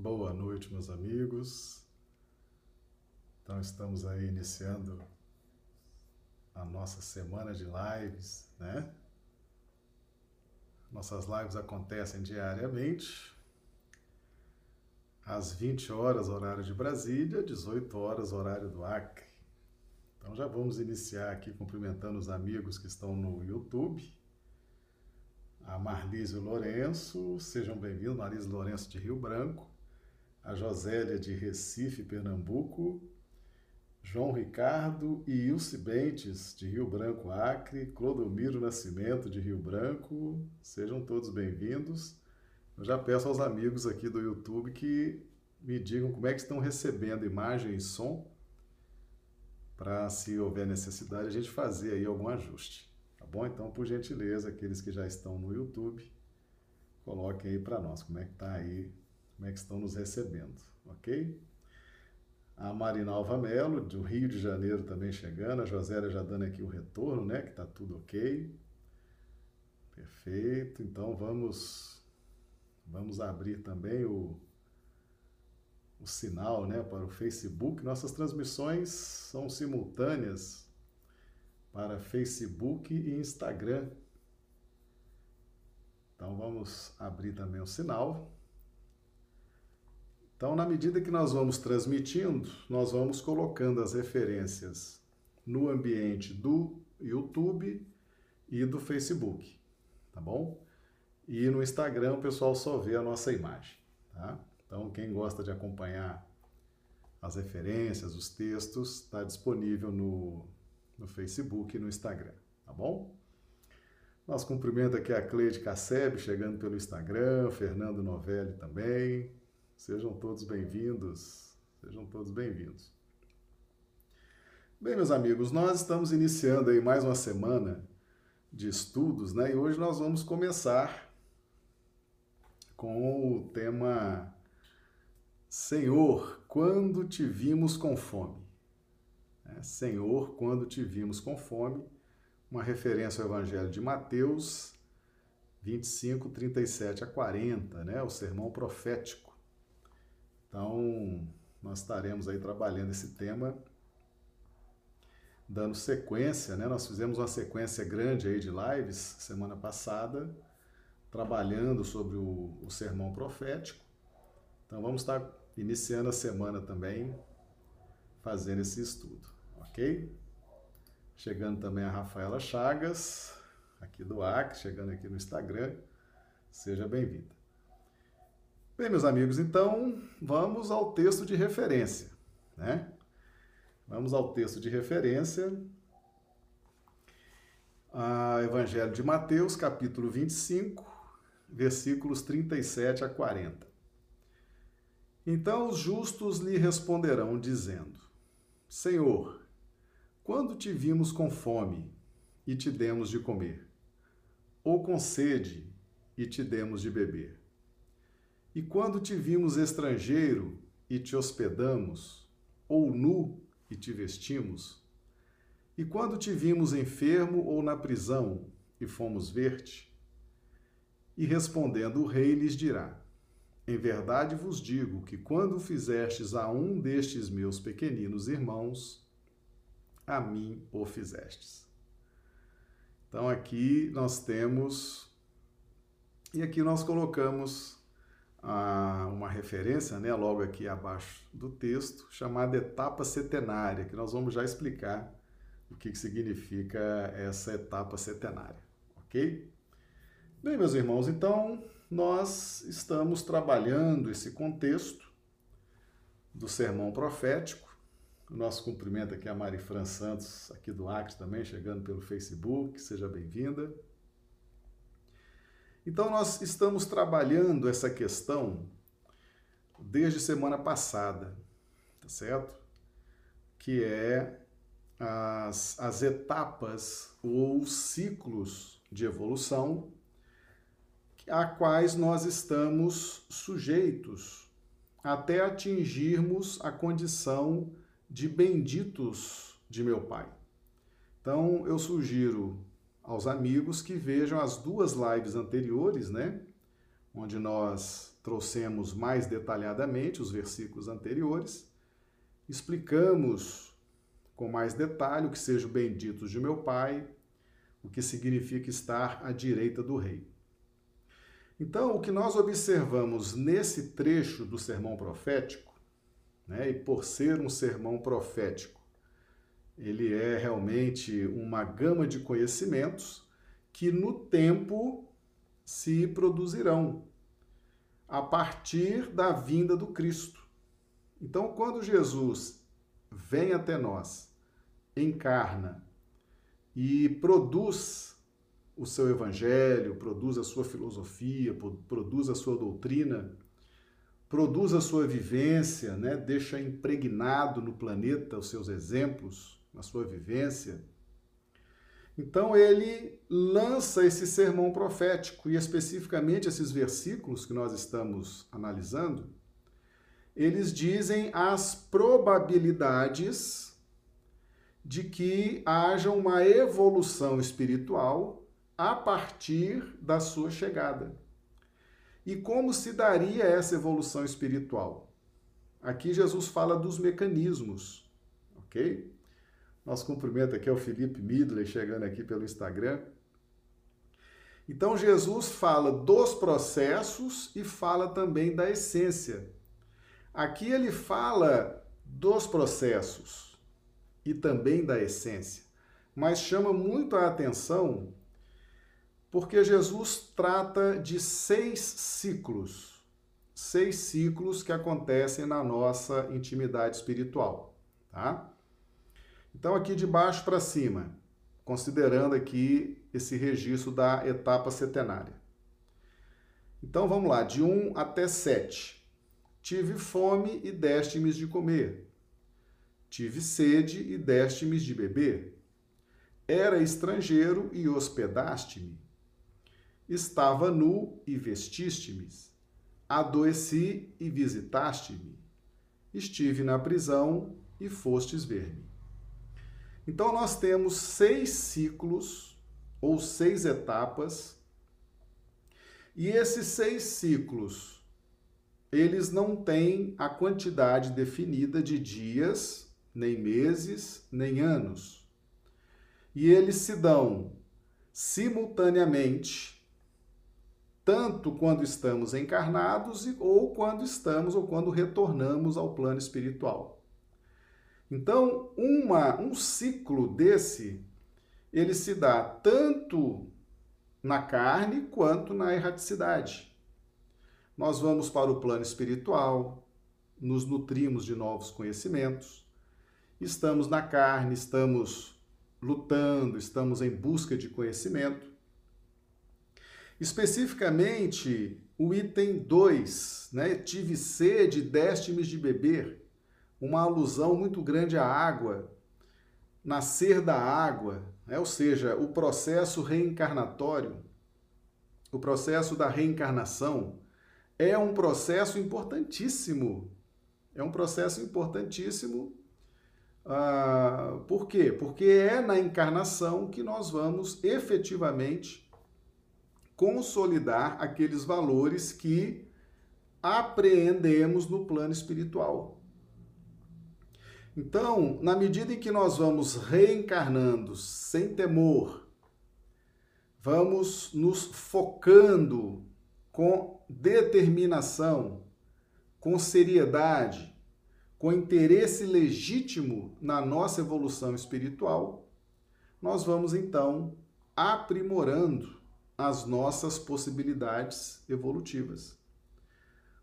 Boa noite, meus amigos. Então, estamos aí iniciando a nossa semana de lives, né? Nossas lives acontecem diariamente, às 20 horas, horário de Brasília, 18 horas, horário do Acre. Então, já vamos iniciar aqui cumprimentando os amigos que estão no YouTube. A Marlise Lourenço, sejam bem-vindos, Marlise Lourenço de Rio Branco a Josélia de Recife, Pernambuco, João Ricardo e Ilse Bentes, de Rio Branco, Acre, Clodomiro Nascimento, de Rio Branco, sejam todos bem-vindos. Eu já peço aos amigos aqui do YouTube que me digam como é que estão recebendo imagem e som, para, se houver necessidade, a gente fazer aí algum ajuste, tá bom? Então, por gentileza, aqueles que já estão no YouTube, coloquem aí para nós como é que está aí como é que estão nos recebendo, ok? A Marinalva Melo, do Rio de Janeiro, também chegando. A Josélia já dando aqui o retorno, né? Que tá tudo ok. Perfeito. Então vamos vamos abrir também o, o sinal, né, para o Facebook. Nossas transmissões são simultâneas para Facebook e Instagram. Então vamos abrir também o sinal. Então, na medida que nós vamos transmitindo, nós vamos colocando as referências no ambiente do YouTube e do Facebook, tá bom? E no Instagram o pessoal só vê a nossa imagem, tá? Então, quem gosta de acompanhar as referências, os textos, está disponível no, no Facebook e no Instagram, tá bom? Nosso cumprimento aqui a Cleide Casseb, chegando pelo Instagram, Fernando Novelli também, Sejam todos bem-vindos. Sejam todos bem-vindos. Bem, meus amigos, nós estamos iniciando aí mais uma semana de estudos, né? E hoje nós vamos começar com o tema Senhor, quando te vimos com fome? É, Senhor, quando te vimos com fome? Uma referência ao Evangelho de Mateus 25, 37 a 40, né? O sermão profético. Então, nós estaremos aí trabalhando esse tema, dando sequência, né? Nós fizemos uma sequência grande aí de lives semana passada, trabalhando sobre o, o sermão profético. Então, vamos estar iniciando a semana também fazendo esse estudo, ok? Chegando também a Rafaela Chagas, aqui do Acre, chegando aqui no Instagram. Seja bem-vinda. Bem, meus amigos, então vamos ao texto de referência, né? Vamos ao texto de referência, Evangelho de Mateus, capítulo 25, versículos 37 a 40. Então os justos lhe responderão, dizendo: Senhor, quando te vimos com fome e te demos de comer, ou com sede e te demos de beber? E quando te vimos estrangeiro e te hospedamos, ou nu e te vestimos? E quando te vimos enfermo ou na prisão e fomos ver-te? E respondendo o rei lhes dirá: Em verdade vos digo que quando fizestes a um destes meus pequeninos irmãos, a mim o fizestes. Então aqui nós temos, e aqui nós colocamos uma referência, né, logo aqui abaixo do texto, chamada etapa setenária, que nós vamos já explicar o que, que significa essa etapa setenária, ok? Bem, meus irmãos, então nós estamos trabalhando esse contexto do sermão profético. O nosso cumprimento aqui a Mari Fran Santos, aqui do Acre também, chegando pelo Facebook, seja bem-vinda. Então, nós estamos trabalhando essa questão desde semana passada, tá certo? Que é as, as etapas ou ciclos de evolução a quais nós estamos sujeitos até atingirmos a condição de benditos de meu Pai. Então, eu sugiro aos amigos que vejam as duas lives anteriores, né? Onde nós trouxemos mais detalhadamente os versículos anteriores, explicamos com mais detalhe o que seja o bendito de meu Pai, o que significa estar à direita do Rei. Então, o que nós observamos nesse trecho do sermão profético, né, e por ser um sermão profético, ele é realmente uma gama de conhecimentos que no tempo se produzirão a partir da vinda do Cristo. Então, quando Jesus vem até nós, encarna e produz o seu evangelho, produz a sua filosofia, produz a sua doutrina, produz a sua vivência, né? deixa impregnado no planeta os seus exemplos, a sua vivência. Então ele lança esse sermão profético e especificamente esses versículos que nós estamos analisando, eles dizem as probabilidades de que haja uma evolução espiritual a partir da sua chegada. E como se daria essa evolução espiritual? Aqui Jesus fala dos mecanismos, ok? Nosso cumprimento aqui é o Felipe Midley, chegando aqui pelo Instagram. Então, Jesus fala dos processos e fala também da essência. Aqui ele fala dos processos e também da essência, mas chama muito a atenção porque Jesus trata de seis ciclos, seis ciclos que acontecem na nossa intimidade espiritual, tá? Então aqui de baixo para cima, considerando aqui esse registro da etapa setenária. Então vamos lá, de 1 até 7. Tive fome e deste-me de comer. Tive sede e deste-me de beber. Era estrangeiro e hospedaste-me Estava nu e vestiste-me. Adoeci e visitaste-me. Estive na prisão e fostes ver-me. Então, nós temos seis ciclos ou seis etapas, e esses seis ciclos, eles não têm a quantidade definida de dias, nem meses, nem anos. E eles se dão simultaneamente tanto quando estamos encarnados ou quando estamos ou quando retornamos ao plano espiritual. Então, uma, um ciclo desse, ele se dá tanto na carne quanto na erraticidade. Nós vamos para o plano espiritual, nos nutrimos de novos conhecimentos, estamos na carne, estamos lutando, estamos em busca de conhecimento. Especificamente, o item 2, né? Tive sede, deste-me de beber. Uma alusão muito grande à água, nascer da água, né? ou seja, o processo reencarnatório, o processo da reencarnação, é um processo importantíssimo. É um processo importantíssimo. Uh, por quê? Porque é na encarnação que nós vamos efetivamente consolidar aqueles valores que apreendemos no plano espiritual. Então, na medida em que nós vamos reencarnando sem temor, vamos nos focando com determinação, com seriedade, com interesse legítimo na nossa evolução espiritual, nós vamos então aprimorando as nossas possibilidades evolutivas.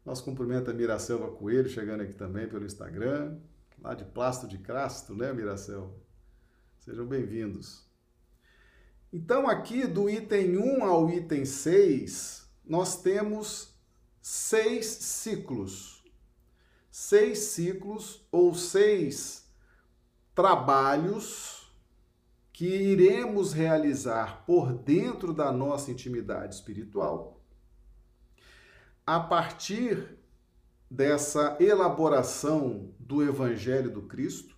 Nosso cumprimento a Miracelva Coelho, chegando aqui também pelo Instagram, lá de Plasto de Crasto, né, Miracelva? Sejam bem-vindos. Então, aqui do item 1 ao item 6, nós temos seis ciclos. Seis ciclos ou seis trabalhos que iremos realizar por dentro da nossa intimidade espiritual, a partir dessa elaboração do Evangelho do Cristo,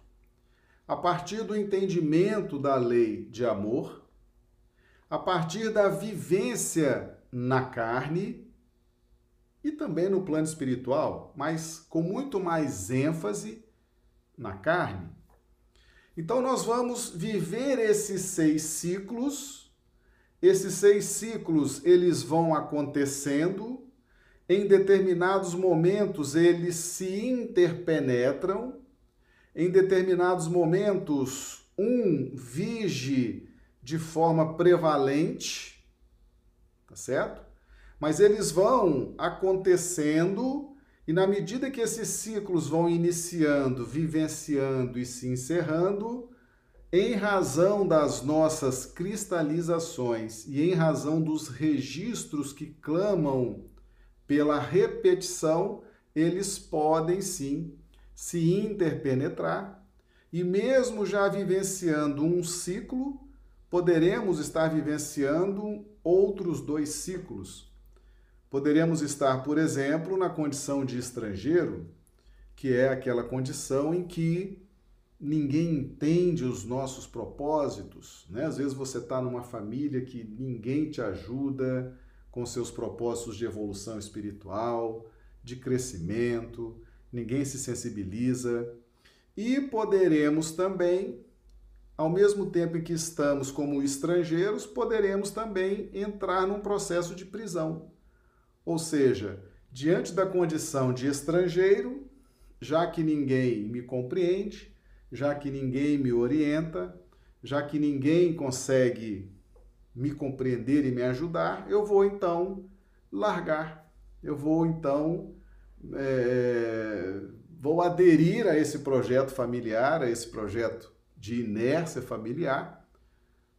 a partir do entendimento da lei de amor, a partir da vivência na carne e também no plano espiritual, mas com muito mais ênfase na carne. Então, nós vamos viver esses seis ciclos. Esses seis ciclos, eles vão acontecendo. Em determinados momentos, eles se interpenetram. Em determinados momentos, um vige de forma prevalente, tá certo? Mas eles vão acontecendo e na medida que esses ciclos vão iniciando, vivenciando e se encerrando, em razão das nossas cristalizações e em razão dos registros que clamam pela repetição, eles podem sim se interpenetrar e mesmo já vivenciando um ciclo, poderemos estar vivenciando outros dois ciclos. Poderíamos estar, por exemplo, na condição de estrangeiro, que é aquela condição em que ninguém entende os nossos propósitos. Né? Às vezes você está numa família que ninguém te ajuda com seus propósitos de evolução espiritual, de crescimento, ninguém se sensibiliza. E poderemos também, ao mesmo tempo em que estamos como estrangeiros, poderemos também entrar num processo de prisão ou seja, diante da condição de estrangeiro, já que ninguém me compreende, já que ninguém me orienta, já que ninguém consegue me compreender e me ajudar, eu vou então largar, eu vou então é, vou aderir a esse projeto familiar, a esse projeto de inércia familiar,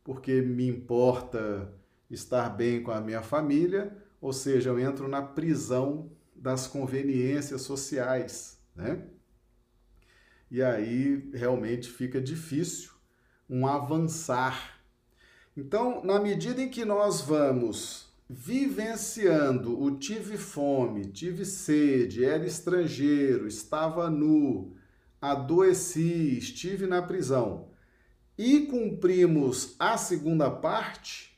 porque me importa estar bem com a minha família, ou seja, eu entro na prisão das conveniências sociais, né? E aí realmente fica difícil um avançar. Então, na medida em que nós vamos vivenciando o tive fome, tive sede, era estrangeiro, estava nu, adoeci, estive na prisão, e cumprimos a segunda parte,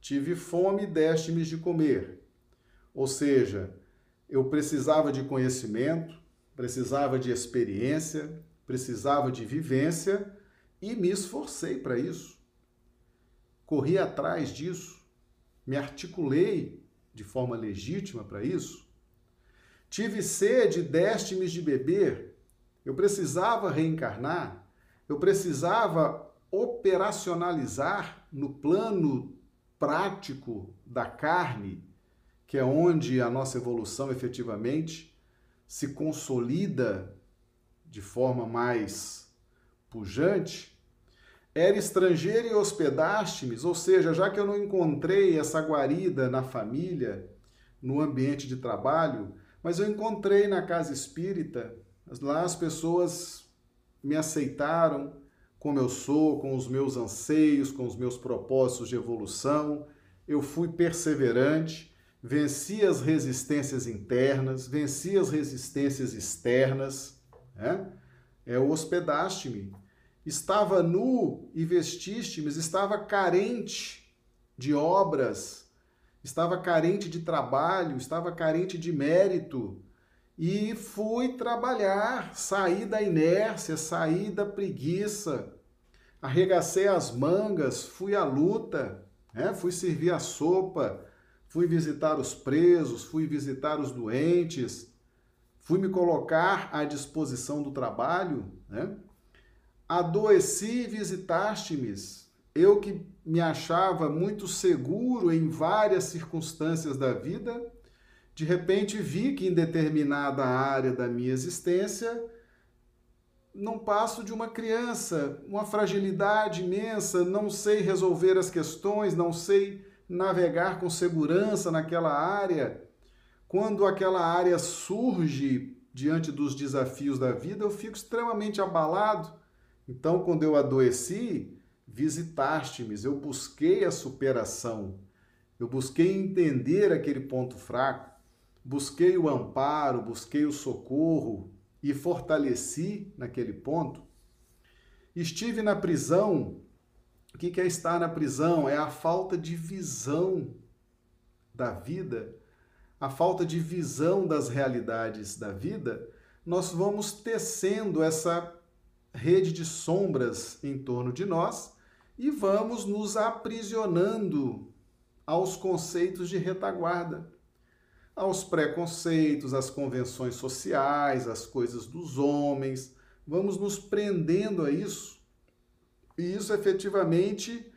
Tive fome, deste-me de comer. Ou seja, eu precisava de conhecimento, precisava de experiência, precisava de vivência e me esforcei para isso. Corri atrás disso, me articulei de forma legítima para isso. Tive sede, deste-me de beber. Eu precisava reencarnar, eu precisava operacionalizar no plano prático da carne, que é onde a nossa evolução efetivamente se consolida de forma mais pujante, era estrangeiro e hospedaste-me, ou seja, já que eu não encontrei essa guarida na família, no ambiente de trabalho, mas eu encontrei na casa espírita, lá as pessoas me aceitaram, como eu sou, com os meus anseios, com os meus propósitos de evolução. Eu fui perseverante, venci as resistências internas, venci as resistências externas. Né? É, hospedaste-me. Estava nu e vestiste-me, estava carente de obras, estava carente de trabalho, estava carente de mérito e fui trabalhar, saí da inércia, saí da preguiça, arregacei as mangas, fui à luta, né? fui servir a sopa, fui visitar os presos, fui visitar os doentes, fui me colocar à disposição do trabalho, né? Adoeci e visitaste-me, eu que me achava muito seguro em várias circunstâncias da vida, de repente vi que em determinada área da minha existência não passo de uma criança, uma fragilidade imensa, não sei resolver as questões, não sei navegar com segurança naquela área. Quando aquela área surge diante dos desafios da vida, eu fico extremamente abalado. Então, quando eu adoeci, visitaste-me, eu busquei a superação, eu busquei entender aquele ponto fraco busquei o amparo, busquei o socorro e fortaleci naquele ponto. Estive na prisão. O que é estar na prisão? É a falta de visão da vida, a falta de visão das realidades da vida, nós vamos tecendo essa rede de sombras em torno de nós e vamos nos aprisionando aos conceitos de retaguarda, aos preconceitos, às convenções sociais, às coisas dos homens. Vamos nos prendendo a isso. E isso efetivamente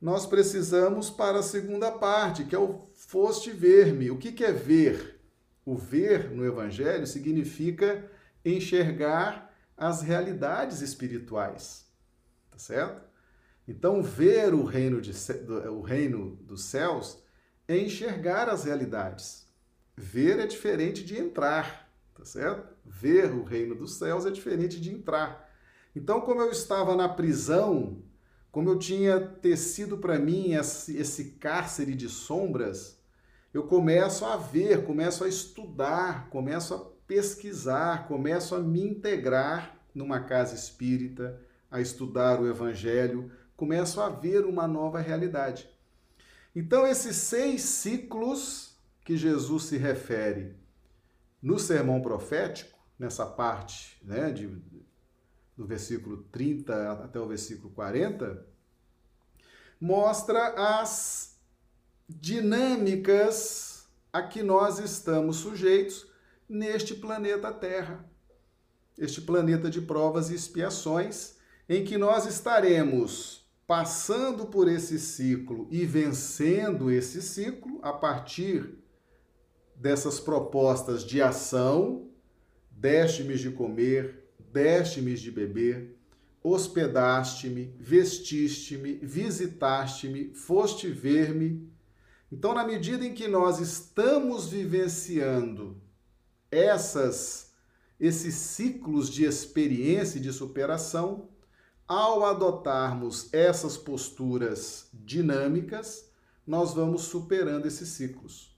nós precisamos para a segunda parte, que é o foste ver-me. O que, que é ver? O ver no Evangelho significa enxergar as realidades espirituais, tá certo? Então, ver o reino, de, o reino dos céus é enxergar as realidades. Ver é diferente de entrar, tá certo? Ver o reino dos céus é diferente de entrar. Então, como eu estava na prisão, como eu tinha tecido para mim esse, esse cárcere de sombras, eu começo a ver, começo a estudar, começo a pesquisar, começo a me integrar numa casa espírita, a estudar o Evangelho, começo a ver uma nova realidade. Então, esses seis ciclos que Jesus se refere no sermão profético, nessa parte né, de, do versículo 30 até o versículo 40, mostra as dinâmicas a que nós estamos sujeitos neste planeta Terra. Este planeta de provas e expiações, em que nós estaremos passando por esse ciclo e vencendo esse ciclo a partir dessas propostas de ação, deste-me de comer, deste-me de beber, hospedaste-me, vestiste-me, visitaste-me, foste ver-me. Então, na medida em que nós estamos vivenciando essas esses ciclos de experiência e de superação, ao adotarmos essas posturas dinâmicas, nós vamos superando esses ciclos.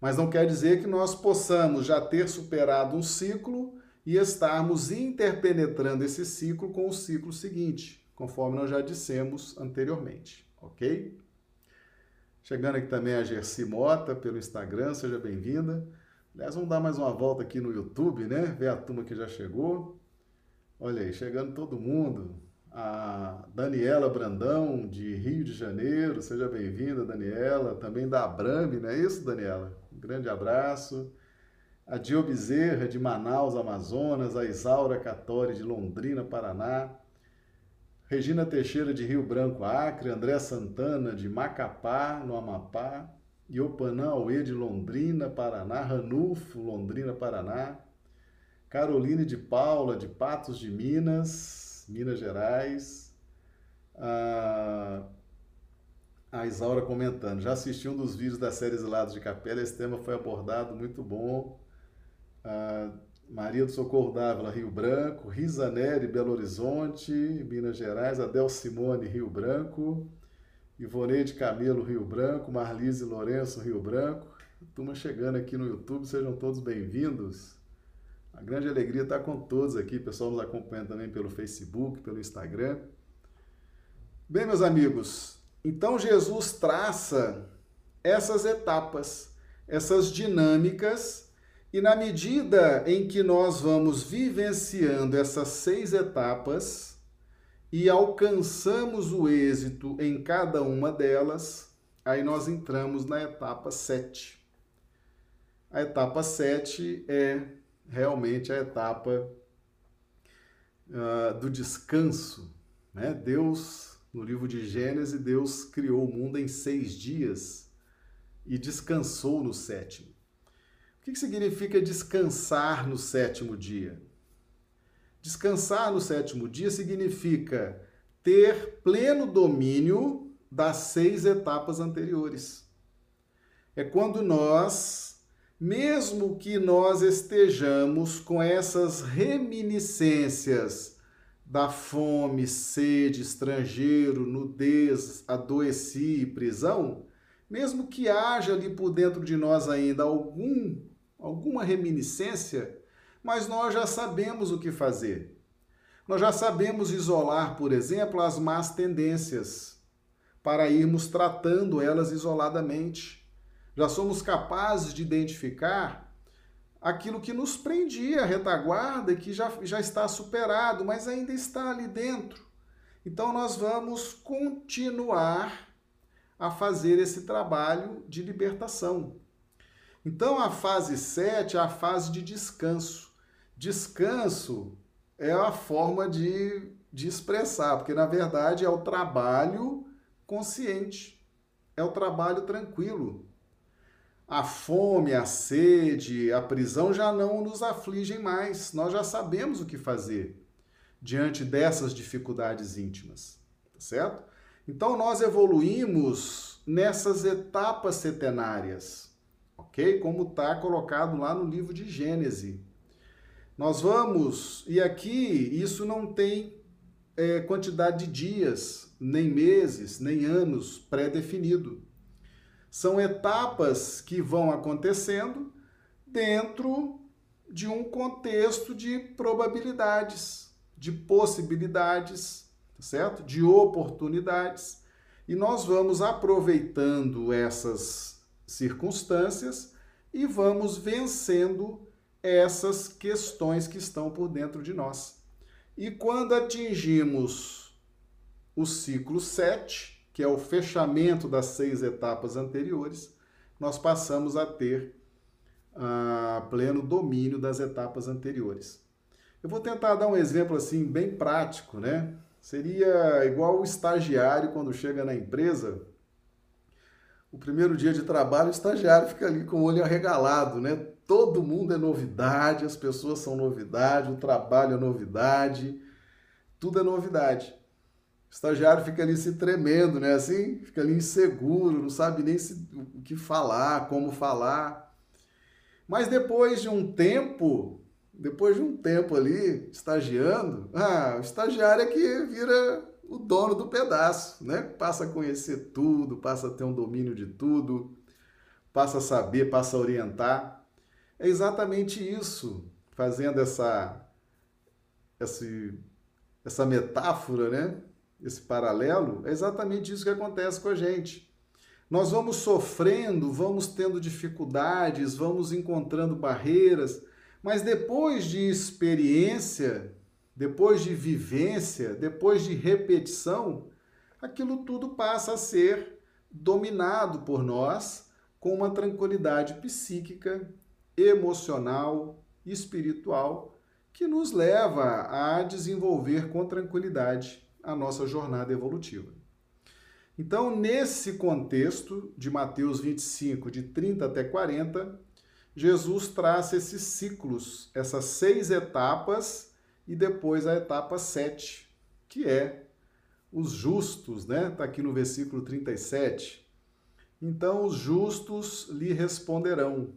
Mas não quer dizer que nós possamos já ter superado um ciclo e estarmos interpenetrando esse ciclo com o ciclo seguinte, conforme nós já dissemos anteriormente, ok? Chegando aqui também a Gersi Mota pelo Instagram, seja bem-vinda. Aliás, vamos dar mais uma volta aqui no YouTube, né? Ver a turma que já chegou. Olha aí, chegando todo mundo. A Daniela Brandão, de Rio de Janeiro, seja bem-vinda, Daniela. Também da Abrame, não é isso, Daniela? Um grande abraço a Dio Bezerra, de Manaus, Amazonas, a Isaura Catori, de Londrina, Paraná, Regina Teixeira, de Rio Branco, Acre, André Santana, de Macapá, no Amapá, Iopanã Aue, de Londrina, Paraná, Ranulfo, Londrina, Paraná, Caroline de Paula, de Patos de Minas, Minas Gerais, a, a Isaura comentando, já assisti um dos vídeos da série Exilados de Capela, esse tema foi abordado, muito bom, Maria do Socorro Dávila, Rio Branco, Risa Neri, Belo Horizonte, Minas Gerais, Adel Simone, Rio Branco, Ivoneide Camelo, Rio Branco, Marlise Lourenço, Rio Branco. Turma chegando aqui no YouTube, sejam todos bem-vindos. A grande alegria estar com todos aqui, pessoal nos acompanha também pelo Facebook, pelo Instagram. Bem, meus amigos, então Jesus traça essas etapas, essas dinâmicas e na medida em que nós vamos vivenciando essas seis etapas e alcançamos o êxito em cada uma delas, aí nós entramos na etapa 7. A etapa 7 é realmente a etapa uh, do descanso. Né? Deus, no livro de Gênesis, Deus criou o mundo em seis dias e descansou no sétimo. O que significa descansar no sétimo dia? Descansar no sétimo dia significa ter pleno domínio das seis etapas anteriores. É quando nós, mesmo que nós estejamos com essas reminiscências da fome, sede, estrangeiro, nudez, adoeci e prisão, mesmo que haja ali por dentro de nós ainda algum alguma reminiscência, mas nós já sabemos o que fazer. Nós já sabemos isolar, por exemplo, as más tendências, para irmos tratando elas isoladamente. já somos capazes de identificar aquilo que nos prendia a retaguarda e que já, já está superado, mas ainda está ali dentro. Então, nós vamos continuar a fazer esse trabalho de libertação. Então, a fase 7 é a fase de descanso. Descanso é a forma de, de expressar, porque na verdade é o trabalho consciente, é o trabalho tranquilo. A fome, a sede, a prisão já não nos afligem mais, nós já sabemos o que fazer diante dessas dificuldades íntimas, tá certo? Então nós evoluímos nessas etapas setenárias, ok? Como está colocado lá no livro de Gênesis. Nós vamos, e aqui isso não tem é, quantidade de dias, nem meses, nem anos pré-definido. São etapas que vão acontecendo dentro de um contexto de probabilidades, de possibilidades, tá certo? De oportunidades. E nós vamos aproveitando essas circunstâncias e vamos vencendo essas questões que estão por dentro de nós. E quando atingimos o ciclo 7, que é o fechamento das seis etapas anteriores, nós passamos a ter uh, pleno domínio das etapas anteriores. Eu vou tentar dar um exemplo assim bem prático, né? Seria igual o estagiário quando chega na empresa, o primeiro dia de trabalho, o estagiário fica ali com o olho arregalado, né? Todo mundo é novidade, as pessoas são novidade, o trabalho é novidade, tudo é novidade. O estagiário fica ali se tremendo, né? Assim, fica ali inseguro, não sabe nem se, o que falar, como falar. Mas depois de um tempo, depois de um tempo ali, estagiando, ah, o estagiário é que vira o dono do pedaço, né? Passa a conhecer tudo, passa a ter um domínio de tudo, passa a saber, passa a orientar. É exatamente isso, fazendo essa, esse, essa metáfora, né? esse paralelo, é exatamente isso que acontece com a gente. Nós vamos sofrendo, vamos tendo dificuldades, vamos encontrando barreiras, mas depois de experiência, depois de vivência, depois de repetição, aquilo tudo passa a ser dominado por nós com uma tranquilidade psíquica emocional, espiritual, que nos leva a desenvolver com tranquilidade a nossa jornada evolutiva. Então, nesse contexto de Mateus 25, de 30 até 40, Jesus traça esses ciclos, essas seis etapas e depois a etapa 7, que é os justos, né? Está aqui no versículo 37. Então, os justos lhe responderão: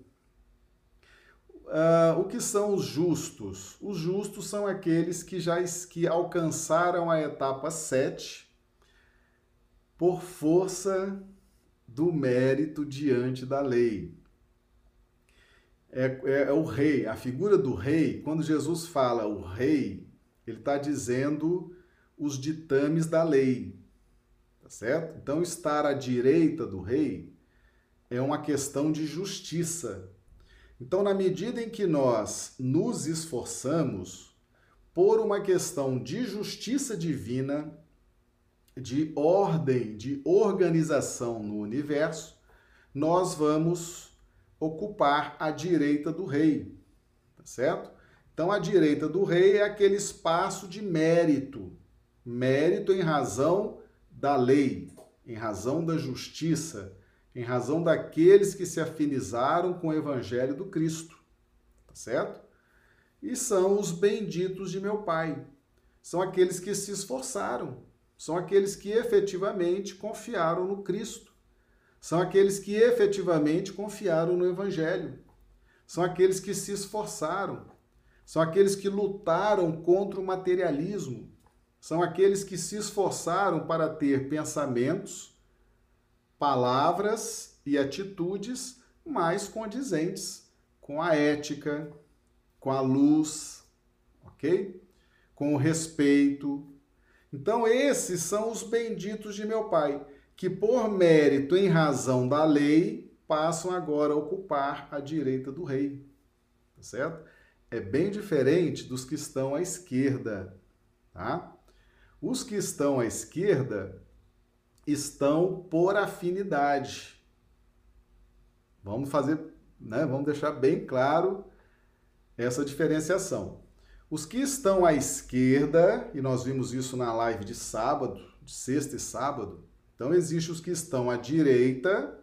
Uh, o que são os justos? Os justos são aqueles que já que alcançaram a etapa 7 por força do mérito diante da lei. É, é, é, o rei, a figura do rei, quando Jesus fala o rei, ele está dizendo os ditames da lei, tá certo? Então, estar à direita do rei é uma questão de justiça, então, na medida em que nós nos esforçamos por uma questão de justiça divina, de ordem, de organização no universo, nós vamos ocupar a direita do rei, tá certo? Então, a direita do rei é aquele espaço de mérito, mérito em razão da lei, em razão da justiça, em razão daqueles que se afinizaram com o evangelho do Cristo. Tá certo? E são os benditos de meu Pai. São aqueles que se esforçaram, são aqueles que efetivamente confiaram no Cristo. São aqueles que efetivamente confiaram no evangelho. São aqueles que se esforçaram. São aqueles que lutaram contra o materialismo. São aqueles que se esforçaram para ter pensamentos palavras e atitudes mais condizentes com a ética, com a luz, ok? Com o respeito. Então, esses são os benditos de meu Pai, que por mérito em razão da lei passam agora a ocupar a direita do rei. Tá certo? É bem diferente dos que estão à esquerda, tá? Os que estão à esquerda estão por afinidade. Vamos fazer, né? Vamos deixar bem claro essa diferenciação. Os que estão à esquerda, e nós vimos isso na live de sábado, de sexta e sábado, então existe os que estão à direita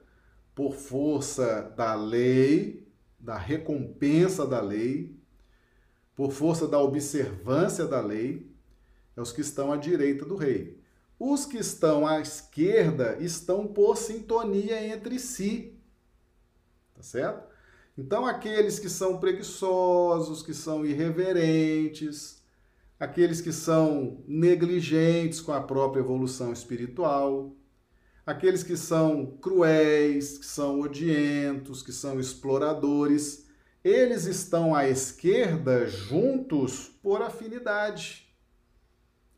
por força da lei, da recompensa da lei, por força da observância da lei, é os que estão à direita do rei. Os que estão à esquerda estão por sintonia entre si. Tá certo? Então, aqueles que são preguiçosos, que são irreverentes, aqueles que são negligentes com a própria evolução espiritual, aqueles que são cruéis, que são odientos, que são exploradores, eles estão à esquerda juntos por afinidade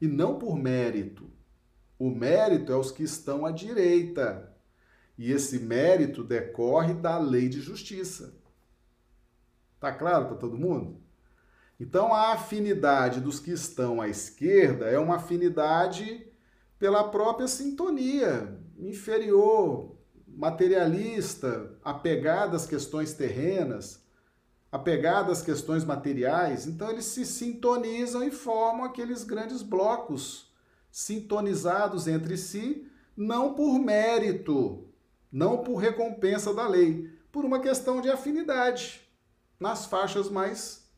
e não por mérito. O mérito é os que estão à direita. E esse mérito decorre da lei de justiça. Tá claro para todo mundo? Então, a afinidade dos que estão à esquerda é uma afinidade pela própria sintonia inferior, materialista, apegada às questões terrenas, apegada às questões materiais. Então, eles se sintonizam e formam aqueles grandes blocos sintonizados entre si, não por mérito, não por recompensa da lei, por uma questão de afinidade nas faixas mais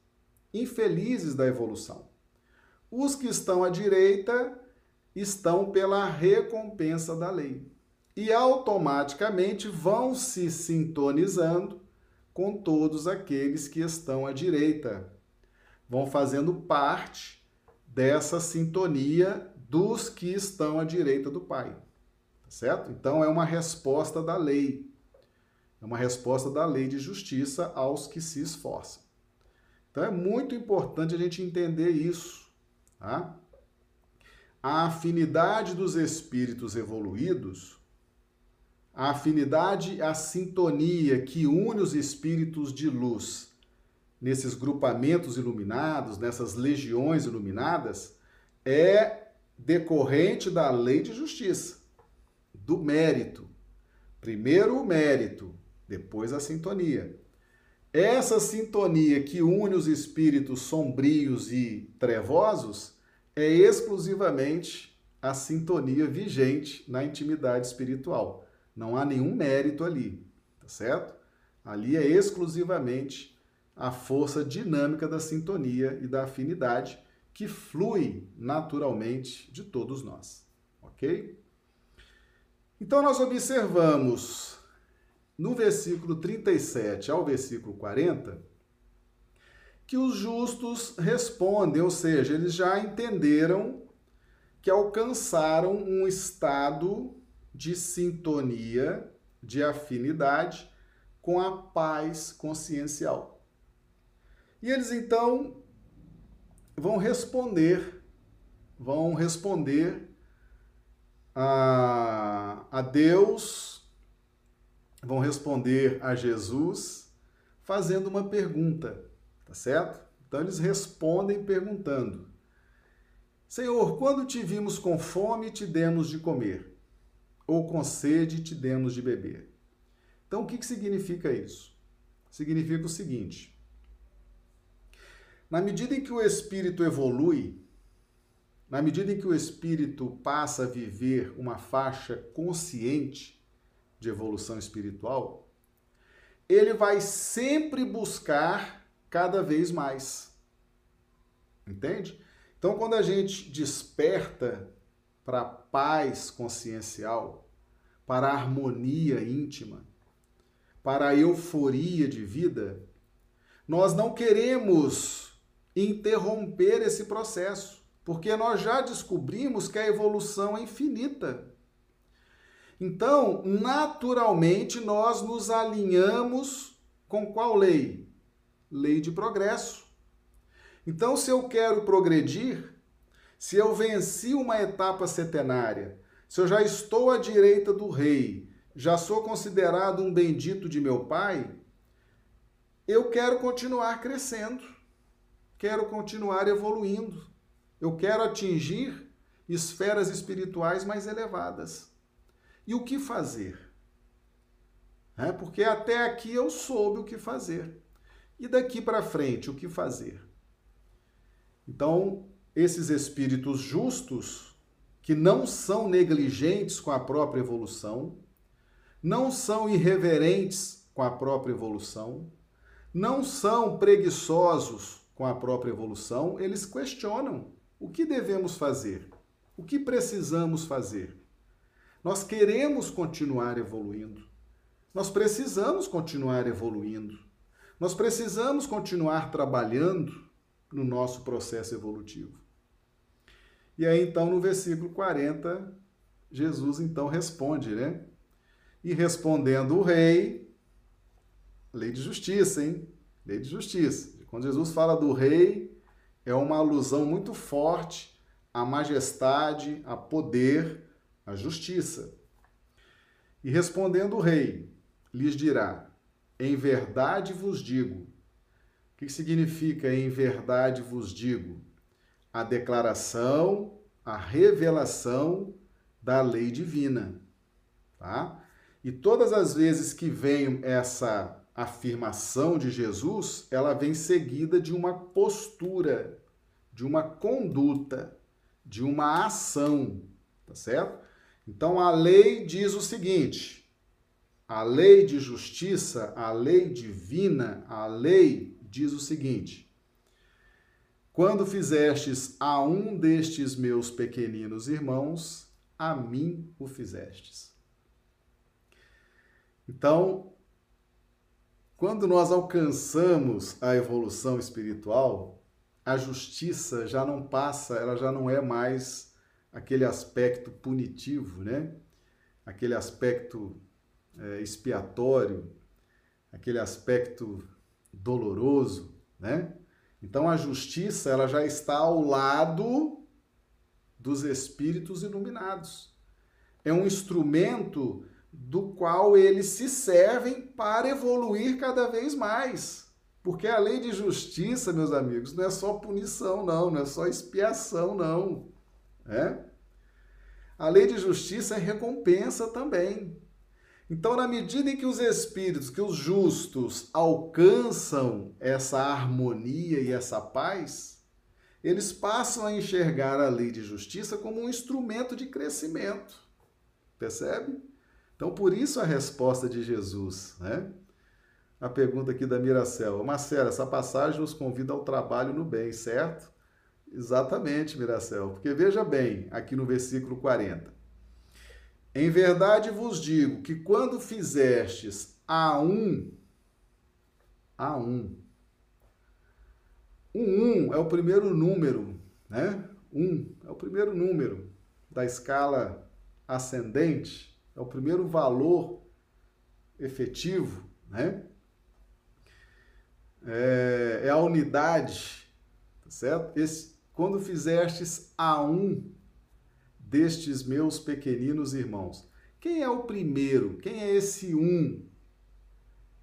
infelizes da evolução. Os que estão à direita estão pela recompensa da lei e automaticamente vão se sintonizando com todos aqueles que estão à direita. Vão fazendo parte dessa sintonia dos que estão à direita do Pai. Tá certo? Então é uma resposta da lei. É uma resposta da lei de justiça aos que se esforçam. Então é muito importante a gente entender isso. Tá? A afinidade dos espíritos evoluídos, a afinidade, a sintonia que une os espíritos de luz nesses grupamentos iluminados, nessas legiões iluminadas, é decorrente da lei de justiça, do mérito. Primeiro o mérito, depois a sintonia. Essa sintonia que une os espíritos sombrios e trevosos é exclusivamente a sintonia vigente na intimidade espiritual. Não há nenhum mérito ali, tá certo? Ali é exclusivamente a força dinâmica da sintonia e da afinidade que flui naturalmente de todos nós, ok? Então nós observamos no versículo 37 ao versículo 40, que os justos respondem, ou seja, eles já entenderam que alcançaram um estado de sintonia, de afinidade com a paz consciencial. E eles então vão responder, vão responder a, a Deus vão responder a Jesus fazendo uma pergunta, tá certo? Então eles respondem perguntando: Senhor, quando te vimos com fome, te demos de comer, ou com sede, te demos de beber. Então o que, que significa isso? Significa o seguinte: na medida em que o espírito evolui, na medida em que o espírito passa a viver uma faixa consciente, de evolução espiritual, ele vai sempre buscar cada vez mais. Entende? Então, quando a gente desperta para a paz consciencial, para a harmonia íntima, para a euforia de vida, nós não queremos interromper esse processo, porque nós já descobrimos que a evolução é infinita. Então, naturalmente, nós nos alinhamos com qual lei? Lei de progresso. Então, se eu quero progredir, se eu venci uma etapa setenária, se eu já estou à direita do rei já sou considerado um bendito de meu pai, eu quero continuar crescendo, quero continuar evoluindo, eu quero atingir esferas espirituais mais elevadas. E o que fazer? É, porque até aqui eu soube o que fazer. E daqui para frente, o que fazer? Então, esses espíritos justos, que não são negligentes com a própria evolução, não são irreverentes com a própria evolução, não são preguiçosos com a própria evolução, eles questionam o que devemos fazer, o que precisamos fazer. Nós queremos continuar evoluindo, nós precisamos continuar evoluindo, nós precisamos continuar trabalhando no nosso processo evolutivo. E aí, então, no versículo 40, Jesus então responde, né? E respondendo o rei, lei de justiça, hein? Lei de justiça. Quando Jesus fala do rei, é uma alusão muito forte à majestade, a poder, à justiça. E respondendo o rei, lhes dirá: Em verdade vos digo. O que significa em verdade vos digo? A declaração, a revelação da lei divina. Tá? E todas as vezes que vem essa afirmação de Jesus, ela vem seguida de uma postura, de uma conduta, de uma ação, tá certo? Então a lei diz o seguinte: a lei de justiça, a lei divina, a lei diz o seguinte: quando fizestes a um destes meus pequeninos irmãos, a mim o fizestes. Então, quando nós alcançamos a evolução espiritual, a justiça já não passa, ela já não é mais aquele aspecto punitivo, né? Aquele aspecto é, expiatório, aquele aspecto doloroso, né? Então a justiça ela já está ao lado dos espíritos iluminados. É um instrumento do qual eles se servem para evoluir cada vez mais. Porque a lei de justiça, meus amigos, não é só punição, não, não é só expiação, não. É? A lei de justiça é recompensa também. Então, na medida em que os espíritos, que os justos alcançam essa harmonia e essa paz, eles passam a enxergar a lei de justiça como um instrumento de crescimento. Percebe? Então, por isso a resposta de Jesus, né? A pergunta aqui da Miracel. Marcela, essa passagem nos convida ao trabalho no bem, certo? Exatamente, Miracel. Porque veja bem, aqui no versículo 40. Em verdade vos digo que quando fizestes a um, a um, o um é o primeiro número, né? Um é o primeiro número da escala ascendente é o primeiro valor efetivo, né? É, é a unidade, tá certo? Esse, quando fizestes a um destes meus pequeninos irmãos. Quem é o primeiro? Quem é esse um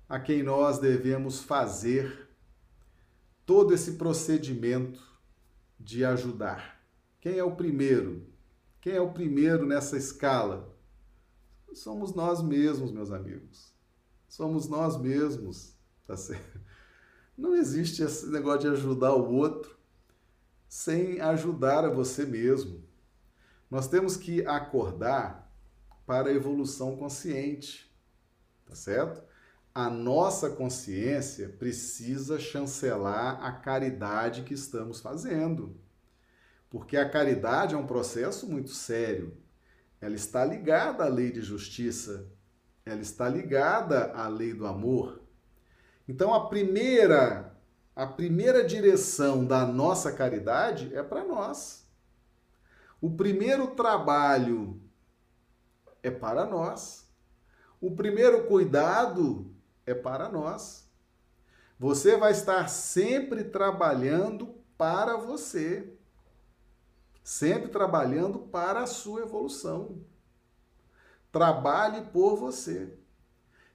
a quem nós devemos fazer todo esse procedimento de ajudar? Quem é o primeiro? Quem é o primeiro nessa escala? Somos nós mesmos, meus amigos. Somos nós mesmos, tá certo? Não existe esse negócio de ajudar o outro sem ajudar a você mesmo. Nós temos que acordar para a evolução consciente, tá certo? A nossa consciência precisa chancelar a caridade que estamos fazendo. Porque a caridade é um processo muito sério ela está ligada à lei de justiça, ela está ligada à lei do amor. Então a primeira a primeira direção da nossa caridade é para nós. O primeiro trabalho é para nós. O primeiro cuidado é para nós. Você vai estar sempre trabalhando para você sempre trabalhando para a sua evolução. trabalhe por você.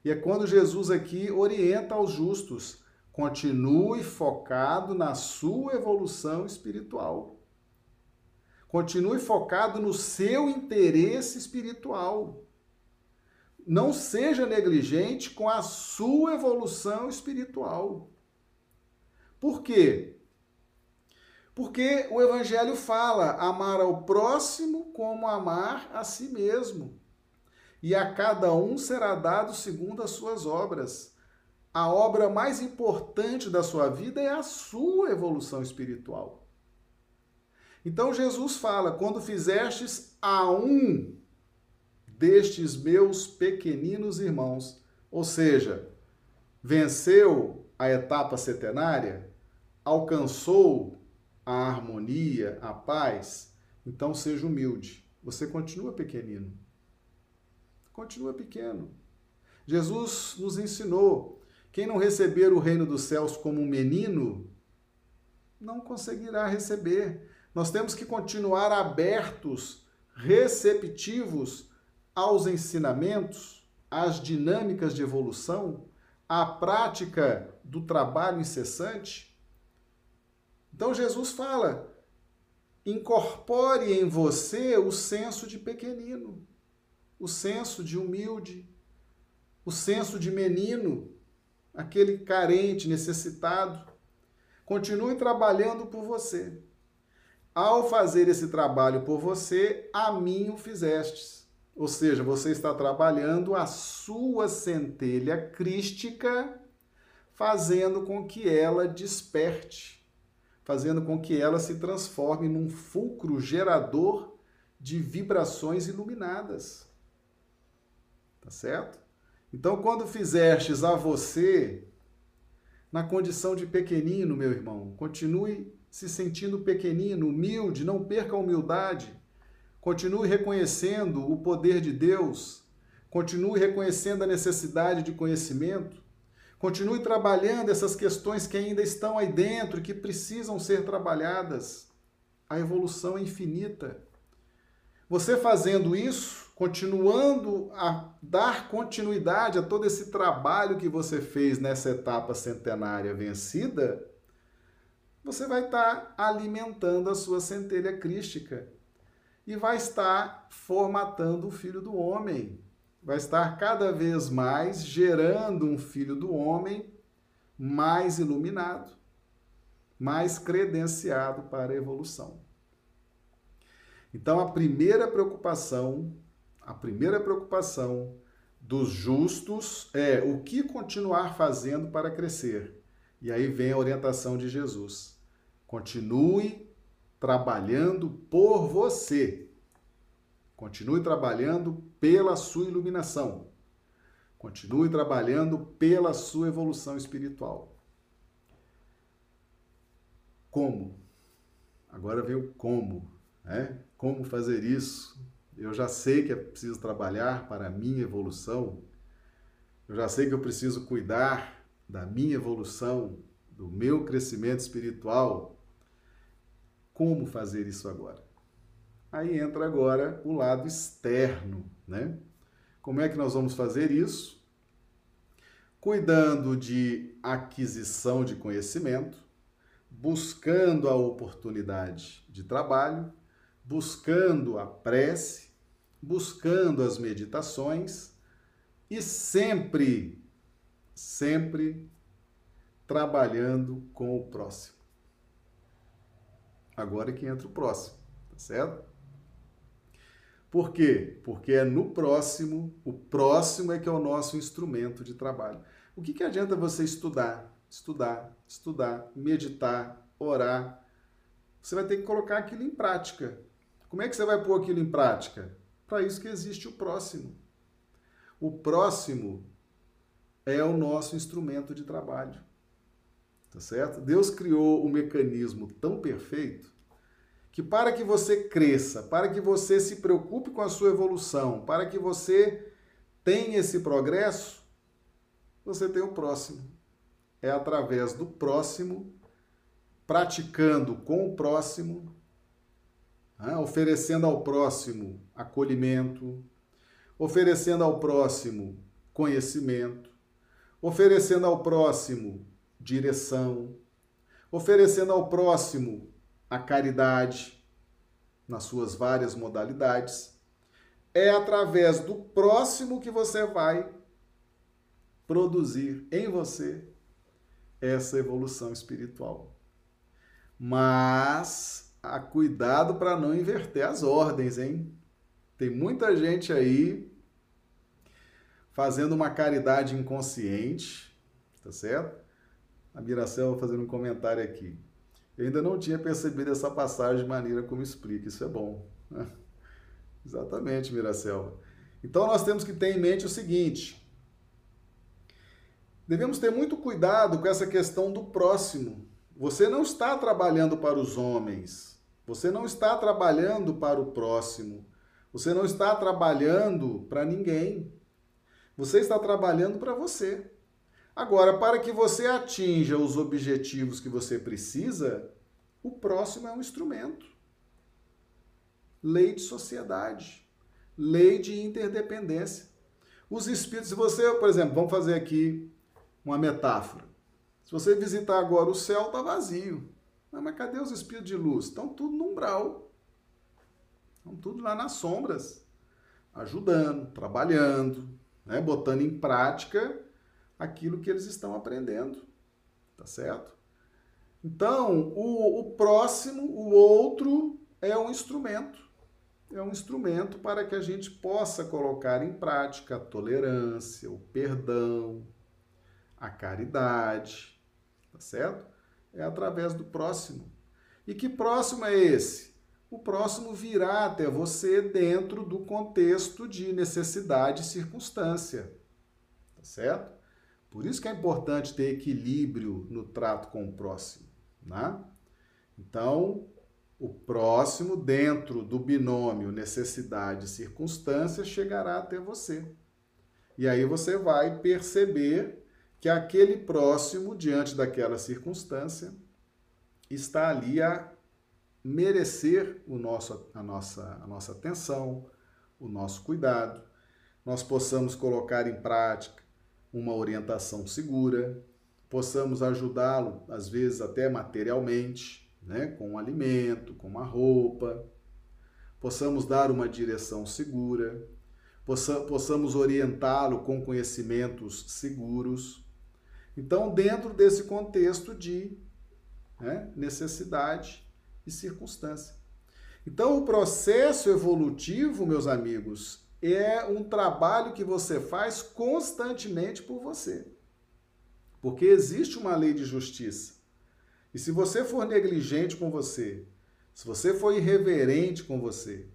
E é quando Jesus aqui orienta aos justos: continue focado na sua evolução espiritual. Continue focado no seu interesse espiritual. Não seja negligente com a sua evolução espiritual. Por quê? Porque o Evangelho fala amar ao próximo como amar a si mesmo. E a cada um será dado segundo as suas obras. A obra mais importante da sua vida é a sua evolução espiritual. Então Jesus fala: quando fizestes a um destes meus pequeninos irmãos, ou seja, venceu a etapa setenária, alcançou a harmonia, a paz, então seja humilde. Você continua pequenino. Continua pequeno. Jesus nos ensinou: quem não receber o reino dos céus como um menino, não conseguirá receber. Nós temos que continuar abertos, receptivos aos ensinamentos, às dinâmicas de evolução, à prática do trabalho incessante então Jesus fala: incorpore em você o senso de pequenino, o senso de humilde, o senso de menino, aquele carente, necessitado. Continue trabalhando por você. Ao fazer esse trabalho por você, a mim o fizestes. Ou seja, você está trabalhando a sua centelha crística, fazendo com que ela desperte fazendo com que ela se transforme num fulcro gerador de vibrações iluminadas. Tá certo? Então, quando fizestes a você, na condição de pequenino, meu irmão, continue se sentindo pequenino, humilde, não perca a humildade. Continue reconhecendo o poder de Deus, continue reconhecendo a necessidade de conhecimento, Continue trabalhando essas questões que ainda estão aí dentro que precisam ser trabalhadas. A evolução é infinita. Você fazendo isso, continuando a dar continuidade a todo esse trabalho que você fez nessa etapa centenária vencida, você vai estar alimentando a sua centelha crística e vai estar formatando o filho do homem vai estar cada vez mais gerando um filho do homem mais iluminado, mais credenciado para a evolução. Então, a primeira preocupação, a primeira preocupação dos justos é o que continuar fazendo para crescer. E aí vem a orientação de Jesus. Continue trabalhando por você. Continue trabalhando pela sua iluminação. Continue trabalhando pela sua evolução espiritual. Como? Agora vem o como, né? Como fazer isso? Eu já sei que é preciso trabalhar para a minha evolução. Eu já sei que eu preciso cuidar da minha evolução, do meu crescimento espiritual. Como fazer isso agora? Aí entra agora o lado externo, né? Como é que nós vamos fazer isso? Cuidando de aquisição de conhecimento, buscando a oportunidade de trabalho, buscando a prece, buscando as meditações e sempre, sempre trabalhando com o próximo. Agora é que entra o próximo, tá certo? Por quê? Porque é no próximo, o próximo é que é o nosso instrumento de trabalho. O que, que adianta você estudar, estudar, estudar, meditar, orar? Você vai ter que colocar aquilo em prática. Como é que você vai pôr aquilo em prática? Para isso que existe o próximo. O próximo é o nosso instrumento de trabalho. Tá certo? Deus criou um mecanismo tão perfeito que para que você cresça, para que você se preocupe com a sua evolução, para que você tenha esse progresso, você tem o próximo. É através do próximo, praticando com o próximo, né, oferecendo ao próximo acolhimento, oferecendo ao próximo conhecimento, oferecendo ao próximo direção, oferecendo ao próximo a caridade nas suas várias modalidades. É através do próximo que você vai produzir em você essa evolução espiritual. Mas a cuidado para não inverter as ordens, hein? Tem muita gente aí fazendo uma caridade inconsciente, tá certo? A Miracel fazendo um comentário aqui. Eu ainda não tinha percebido essa passagem de maneira como explica, isso é bom. Né? Exatamente, Miracel. Então nós temos que ter em mente o seguinte: devemos ter muito cuidado com essa questão do próximo. Você não está trabalhando para os homens, você não está trabalhando para o próximo, você não está trabalhando para ninguém. Você está trabalhando para você. Agora, para que você atinja os objetivos que você precisa, o próximo é um instrumento. Lei de sociedade, lei de interdependência. Os espíritos, se você, por exemplo, vamos fazer aqui uma metáfora. Se você visitar agora o céu, está vazio. mas cadê os espíritos de luz? Estão tudo no umbral. Estão tudo lá nas sombras, ajudando, trabalhando, né? botando em prática aquilo que eles estão aprendendo. Tá certo? Então, o, o próximo, o outro, é um instrumento. É um instrumento para que a gente possa colocar em prática a tolerância, o perdão, a caridade. Tá certo? É através do próximo. E que próximo é esse? O próximo virá até você dentro do contexto de necessidade e circunstância. Tá certo? Por isso que é importante ter equilíbrio no trato com o próximo, né? Então, o próximo dentro do binômio necessidade e circunstância chegará até você. E aí você vai perceber que aquele próximo diante daquela circunstância está ali a merecer o nosso, a, nossa, a nossa atenção, o nosso cuidado, nós possamos colocar em prática uma orientação segura, possamos ajudá-lo, às vezes até materialmente, né, com um alimento, com uma roupa, possamos dar uma direção segura, possa, possamos orientá-lo com conhecimentos seguros. Então, dentro desse contexto de né, necessidade e circunstância. Então, o processo evolutivo, meus amigos, é um trabalho que você faz constantemente por você. Porque existe uma lei de justiça. E se você for negligente com você, se você for irreverente com você,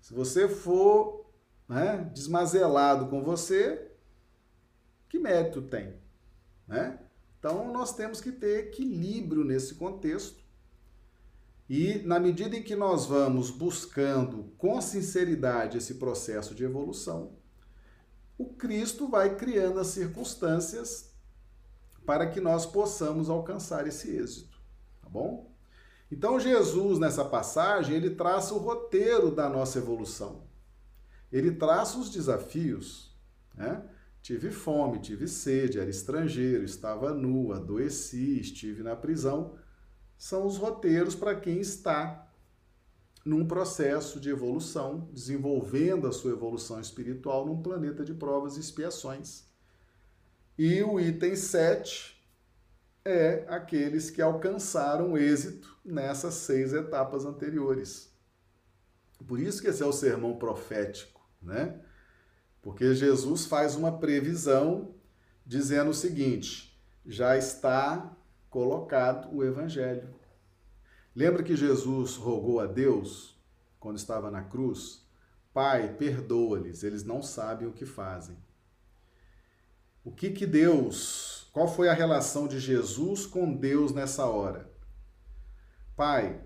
se você for né, desmazelado com você, que mérito tem? Né? Então, nós temos que ter equilíbrio nesse contexto e na medida em que nós vamos buscando com sinceridade esse processo de evolução, o Cristo vai criando as circunstâncias para que nós possamos alcançar esse êxito, tá bom? Então Jesus nessa passagem, ele traça o roteiro da nossa evolução. Ele traça os desafios, né? Tive fome, tive sede, era estrangeiro, estava nu, adoeci, estive na prisão são os roteiros para quem está num processo de evolução, desenvolvendo a sua evolução espiritual num planeta de provas e expiações. E o item 7 é aqueles que alcançaram êxito nessas seis etapas anteriores. Por isso que esse é o sermão profético, né? Porque Jesus faz uma previsão dizendo o seguinte: já está colocado o Evangelho. Lembra que Jesus rogou a Deus, quando estava na cruz? Pai, perdoa-lhes, eles não sabem o que fazem. O que que Deus, qual foi a relação de Jesus com Deus nessa hora? Pai,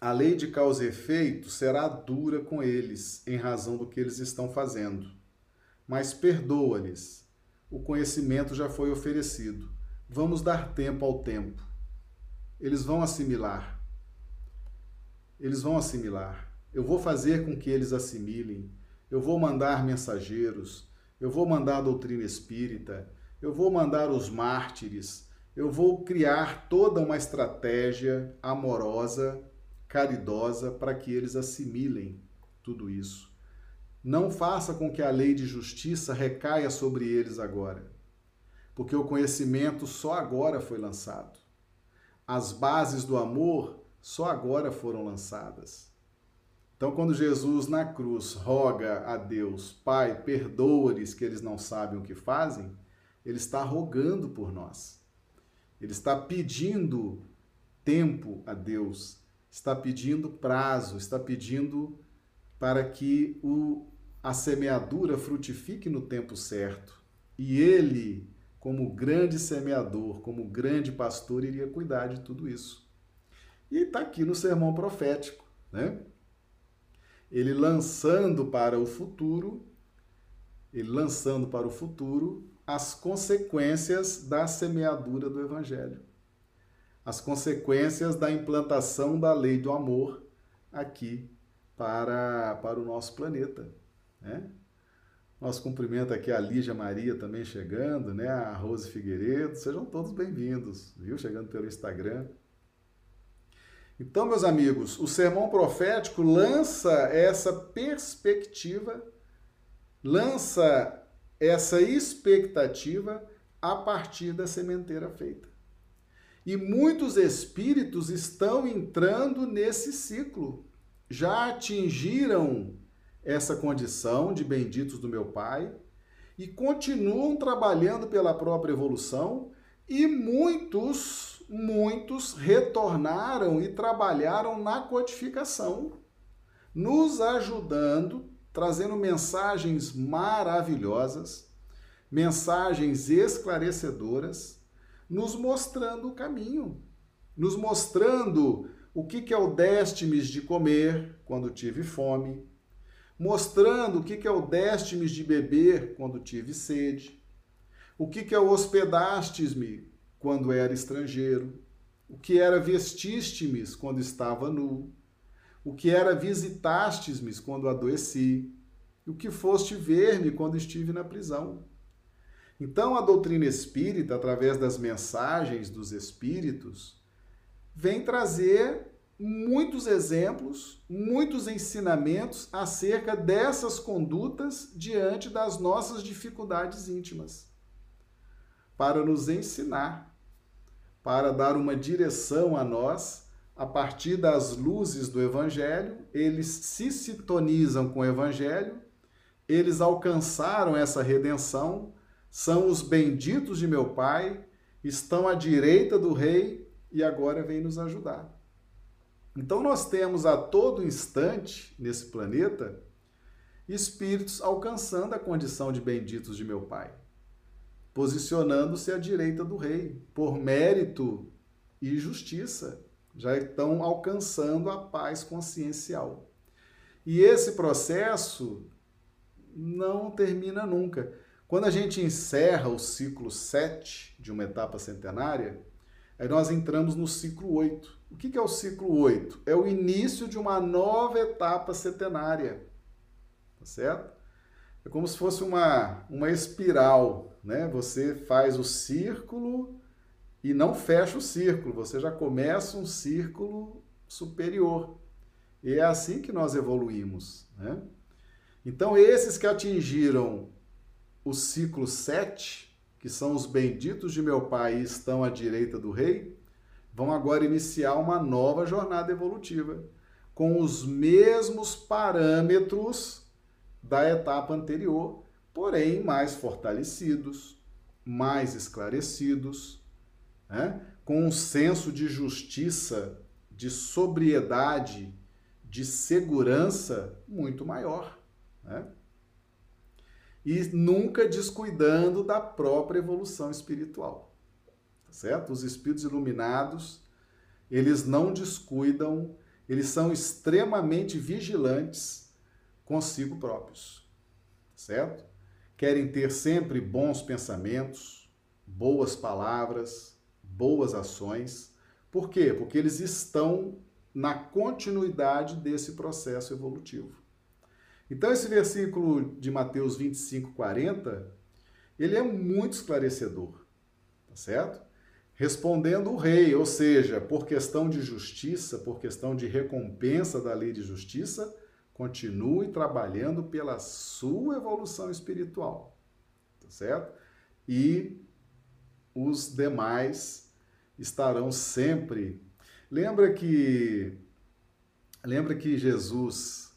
a lei de causa e efeito será dura com eles em razão do que eles estão fazendo. Mas perdoa-lhes. O conhecimento já foi oferecido. Vamos dar tempo ao tempo. Eles vão assimilar. Eles vão assimilar. Eu vou fazer com que eles assimilem. eu vou mandar mensageiros, eu vou mandar a doutrina espírita, eu vou mandar os mártires, eu vou criar toda uma estratégia amorosa, caridosa, para que eles assimilem tudo isso. Não faça com que a lei de justiça recaia sobre eles agora, porque o conhecimento só agora foi lançado. As bases do amor só agora foram lançadas. Então, quando Jesus na cruz roga a Deus, Pai, perdoa-lhes que eles não sabem o que fazem, ele está rogando por nós. Ele está pedindo tempo a Deus, está pedindo prazo, está pedindo para que o, a semeadura frutifique no tempo certo. E ele, como grande semeador, como grande pastor, iria cuidar de tudo isso. E está aqui no sermão profético, né? Ele lançando para o futuro, ele lançando para o futuro as consequências da semeadura do Evangelho, as consequências da implantação da lei do amor aqui para, para o nosso planeta. Né? Nosso cumprimento aqui a Lígia Maria também chegando, né? a Rose Figueiredo, sejam todos bem-vindos, viu? Chegando pelo Instagram. Então, meus amigos, o sermão profético lança essa perspectiva, lança essa expectativa a partir da sementeira feita. E muitos espíritos estão entrando nesse ciclo, já atingiram essa condição de benditos do meu Pai e continuam trabalhando pela própria evolução, e muitos, muitos retornaram e trabalharam na codificação, nos ajudando trazendo mensagens maravilhosas, mensagens esclarecedoras, nos mostrando o caminho, nos mostrando o que, é o deste-me de comer quando tive fome, mostrando o que, é o deste-me de beber quando tive sede, o que, que é o hospedastes-me quando era estrangeiro, o que era vestiste-me quando estava nu, o que era visitastes-me quando adoeci, e o que foste ver-me quando estive na prisão. Então, a doutrina espírita, através das mensagens dos espíritos, vem trazer muitos exemplos, muitos ensinamentos acerca dessas condutas diante das nossas dificuldades íntimas, para nos ensinar, para dar uma direção a nós a partir das luzes do Evangelho, eles se sintonizam com o Evangelho, eles alcançaram essa redenção, são os benditos de meu Pai, estão à direita do Rei e agora vem nos ajudar. Então, nós temos a todo instante nesse planeta espíritos alcançando a condição de benditos de meu Pai, posicionando-se à direita do Rei, por mérito e justiça já estão alcançando a paz consciencial. E esse processo não termina nunca. Quando a gente encerra o ciclo 7 de uma etapa centenária, aí nós entramos no ciclo 8. O que é o ciclo 8? É o início de uma nova etapa centenária. Tá certo? É como se fosse uma, uma espiral, né? Você faz o círculo e não fecha o círculo, você já começa um círculo superior. E é assim que nós evoluímos. Né? Então, esses que atingiram o ciclo 7, que são os benditos de meu Pai e estão à direita do Rei, vão agora iniciar uma nova jornada evolutiva, com os mesmos parâmetros da etapa anterior, porém mais fortalecidos, mais esclarecidos, né? com um senso de justiça, de sobriedade, de segurança muito maior. Né? E nunca descuidando da própria evolução espiritual. Tá certo? Os espíritos iluminados, eles não descuidam, eles são extremamente vigilantes consigo próprios. Tá certo? Querem ter sempre bons pensamentos, boas palavras, boas ações. Por quê? Porque eles estão na continuidade desse processo evolutivo. Então, esse versículo de Mateus 25, 40, ele é muito esclarecedor, tá certo? Respondendo o rei, ou seja, por questão de justiça, por questão de recompensa da lei de justiça, continue trabalhando pela sua evolução espiritual, tá certo? E os demais estarão sempre. Lembra que lembra que Jesus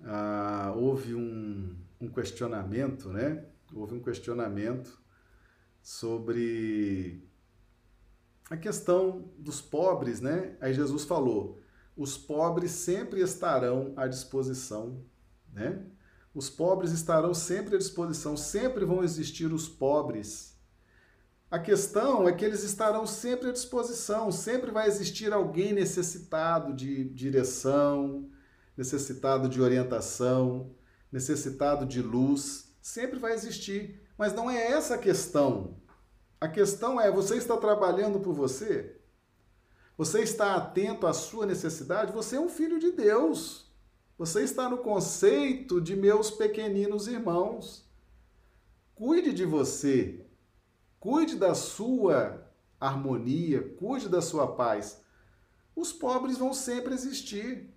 ah, houve um, um questionamento, né? Houve um questionamento sobre a questão dos pobres, né? Aí Jesus falou: os pobres sempre estarão à disposição, né? Os pobres estarão sempre à disposição, sempre vão existir os pobres. A questão é que eles estarão sempre à disposição, sempre vai existir alguém necessitado de direção, necessitado de orientação, necessitado de luz, sempre vai existir. Mas não é essa a questão. A questão é: você está trabalhando por você? Você está atento à sua necessidade? Você é um filho de Deus. Você está no conceito de meus pequeninos irmãos. Cuide de você. Cuide da sua harmonia, cuide da sua paz. Os pobres vão sempre existir.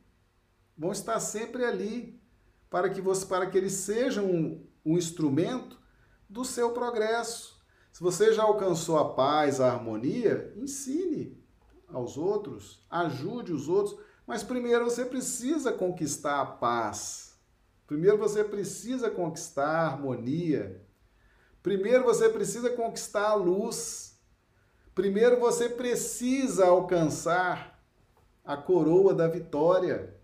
Vão estar sempre ali para que você para que eles sejam um, um instrumento do seu progresso. Se você já alcançou a paz, a harmonia, ensine aos outros, ajude os outros, mas primeiro você precisa conquistar a paz. Primeiro você precisa conquistar a harmonia. Primeiro você precisa conquistar a luz. Primeiro você precisa alcançar a coroa da vitória,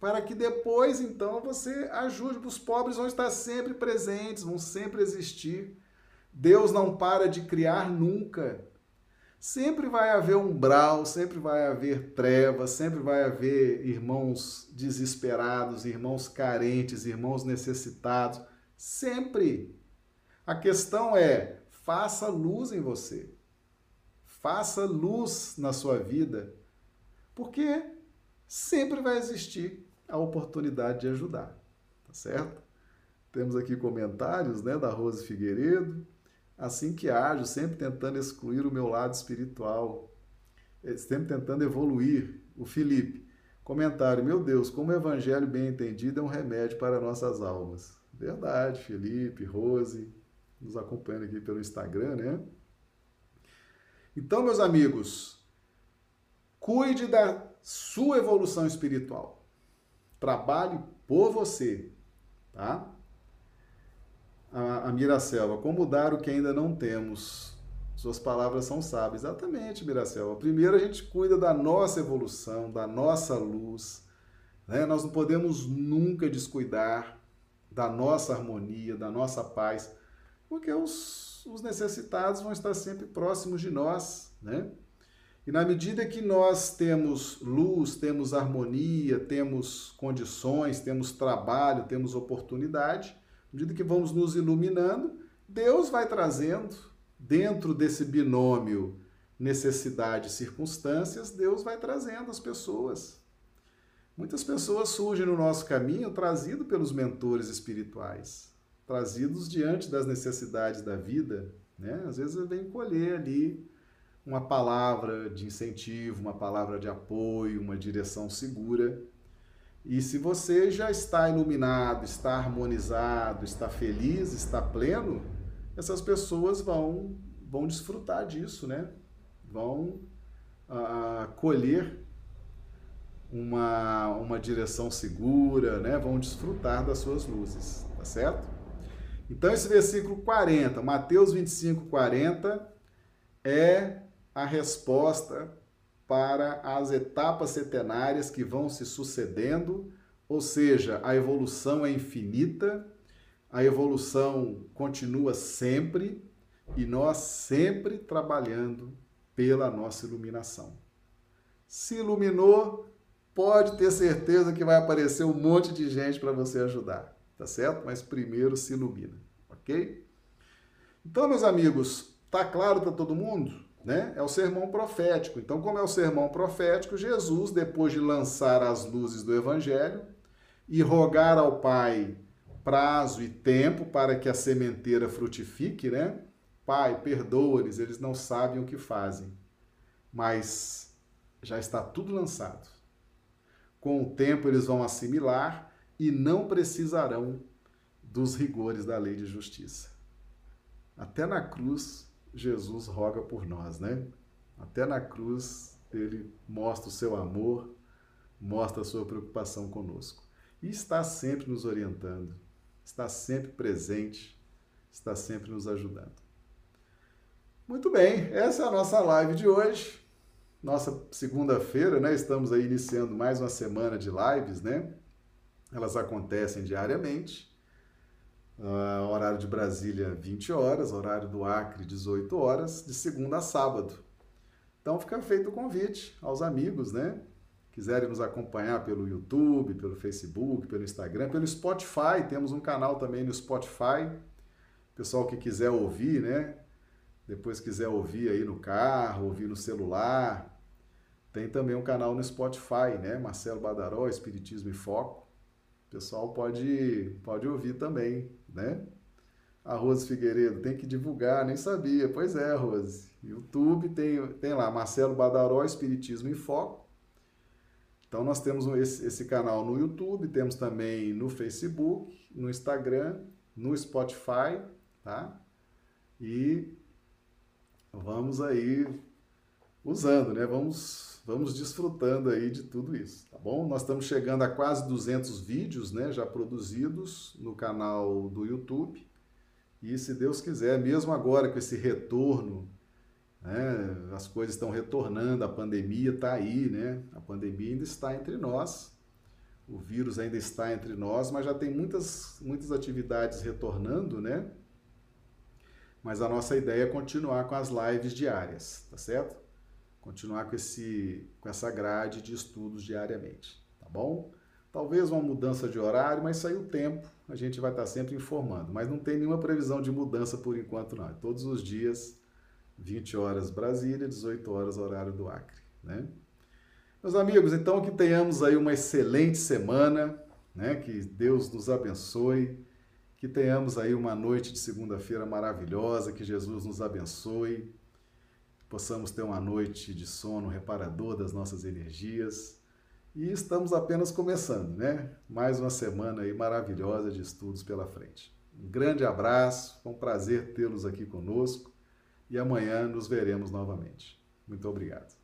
para que depois então você ajude. Os pobres vão estar sempre presentes, vão sempre existir. Deus não para de criar nunca. Sempre vai haver umbral, sempre vai haver trevas, sempre vai haver irmãos desesperados, irmãos carentes, irmãos necessitados. Sempre. A questão é: faça luz em você. Faça luz na sua vida. Porque sempre vai existir a oportunidade de ajudar. Tá certo? Temos aqui comentários né, da Rose Figueiredo assim que ajo, sempre tentando excluir o meu lado espiritual, eh, sempre tentando evoluir. O Felipe, comentário: Meu Deus, como o evangelho bem entendido é um remédio para nossas almas. Verdade, Felipe, Rose, nos acompanhando aqui pelo Instagram, né? Então, meus amigos, cuide da sua evolução espiritual. Trabalhe por você, tá? A, a Miracelva, como dar o que ainda não temos? Suas palavras são sábias. Exatamente, Miracelva. Primeiro a gente cuida da nossa evolução, da nossa luz. Né? Nós não podemos nunca descuidar da nossa harmonia, da nossa paz, porque os, os necessitados vão estar sempre próximos de nós, né? E na medida que nós temos luz, temos harmonia, temos condições, temos trabalho, temos oportunidade, à medida que vamos nos iluminando, Deus vai trazendo, dentro desse binômio necessidade e circunstâncias, Deus vai trazendo as pessoas. Muitas pessoas surgem no nosso caminho trazido pelos mentores espirituais, trazidos diante das necessidades da vida, né? Às vezes vem colher ali uma palavra de incentivo, uma palavra de apoio, uma direção segura. E se você já está iluminado, está harmonizado, está feliz, está pleno, essas pessoas vão vão desfrutar disso, né? Vão ah, colher uma, uma direção segura, né? Vão desfrutar das suas luzes, tá certo? Então esse versículo 40, Mateus 25, 40, é a resposta para as etapas setenárias que vão se sucedendo, ou seja, a evolução é infinita, a evolução continua sempre e nós sempre trabalhando pela nossa iluminação. Se iluminou, pode ter certeza que vai aparecer um monte de gente para você ajudar, tá certo? Mas primeiro se ilumina, ok? Então, meus amigos, tá claro para todo mundo? Né? É o sermão profético. Então, como é o sermão profético, Jesus, depois de lançar as luzes do Evangelho, e rogar ao Pai prazo e tempo para que a sementeira frutifique, né? Pai, perdoa-lhes, eles não sabem o que fazem. Mas já está tudo lançado. Com o tempo eles vão assimilar e não precisarão dos rigores da lei de justiça. Até na cruz, Jesus roga por nós, né? Até na cruz, ele mostra o seu amor, mostra a sua preocupação conosco. E está sempre nos orientando, está sempre presente, está sempre nos ajudando. Muito bem, essa é a nossa live de hoje. Nossa segunda-feira, né? Estamos aí iniciando mais uma semana de lives, né? Elas acontecem diariamente. Uh, horário de Brasília, 20 horas, horário do Acre, 18 horas, de segunda a sábado. Então fica feito o convite aos amigos, né? Quiserem nos acompanhar pelo YouTube, pelo Facebook, pelo Instagram, pelo Spotify, temos um canal também no Spotify. Pessoal que quiser ouvir, né? Depois quiser ouvir aí no carro, ouvir no celular, tem também um canal no Spotify, né? Marcelo Badaró, Espiritismo e Foco. O pessoal pode, pode ouvir também, né? A Rose Figueiredo tem que divulgar, nem sabia. Pois é, Rose. YouTube tem, tem lá, Marcelo Badaró, Espiritismo em Foco. Então nós temos esse, esse canal no YouTube, temos também no Facebook, no Instagram, no Spotify, tá? E vamos aí usando, né? Vamos, vamos desfrutando aí de tudo isso, tá bom? Nós estamos chegando a quase 200 vídeos, né? Já produzidos no canal do YouTube. E se Deus quiser, mesmo agora com esse retorno, né? As coisas estão retornando, a pandemia está aí, né? A pandemia ainda está entre nós. O vírus ainda está entre nós, mas já tem muitas, muitas atividades retornando, né? Mas a nossa ideia é continuar com as lives diárias, tá certo? Continuar com, esse, com essa grade de estudos diariamente, tá bom? Talvez uma mudança de horário, mas aí o tempo a gente vai estar sempre informando. Mas não tem nenhuma previsão de mudança por enquanto, não. É todos os dias, 20 horas Brasília, 18 horas horário do Acre, né? Meus amigos, então que tenhamos aí uma excelente semana, né? Que Deus nos abençoe, que tenhamos aí uma noite de segunda-feira maravilhosa, que Jesus nos abençoe, possamos ter uma noite de sono reparador das nossas energias. E estamos apenas começando, né? Mais uma semana aí maravilhosa de estudos pela frente. Um grande abraço, foi um prazer tê-los aqui conosco e amanhã nos veremos novamente. Muito obrigado.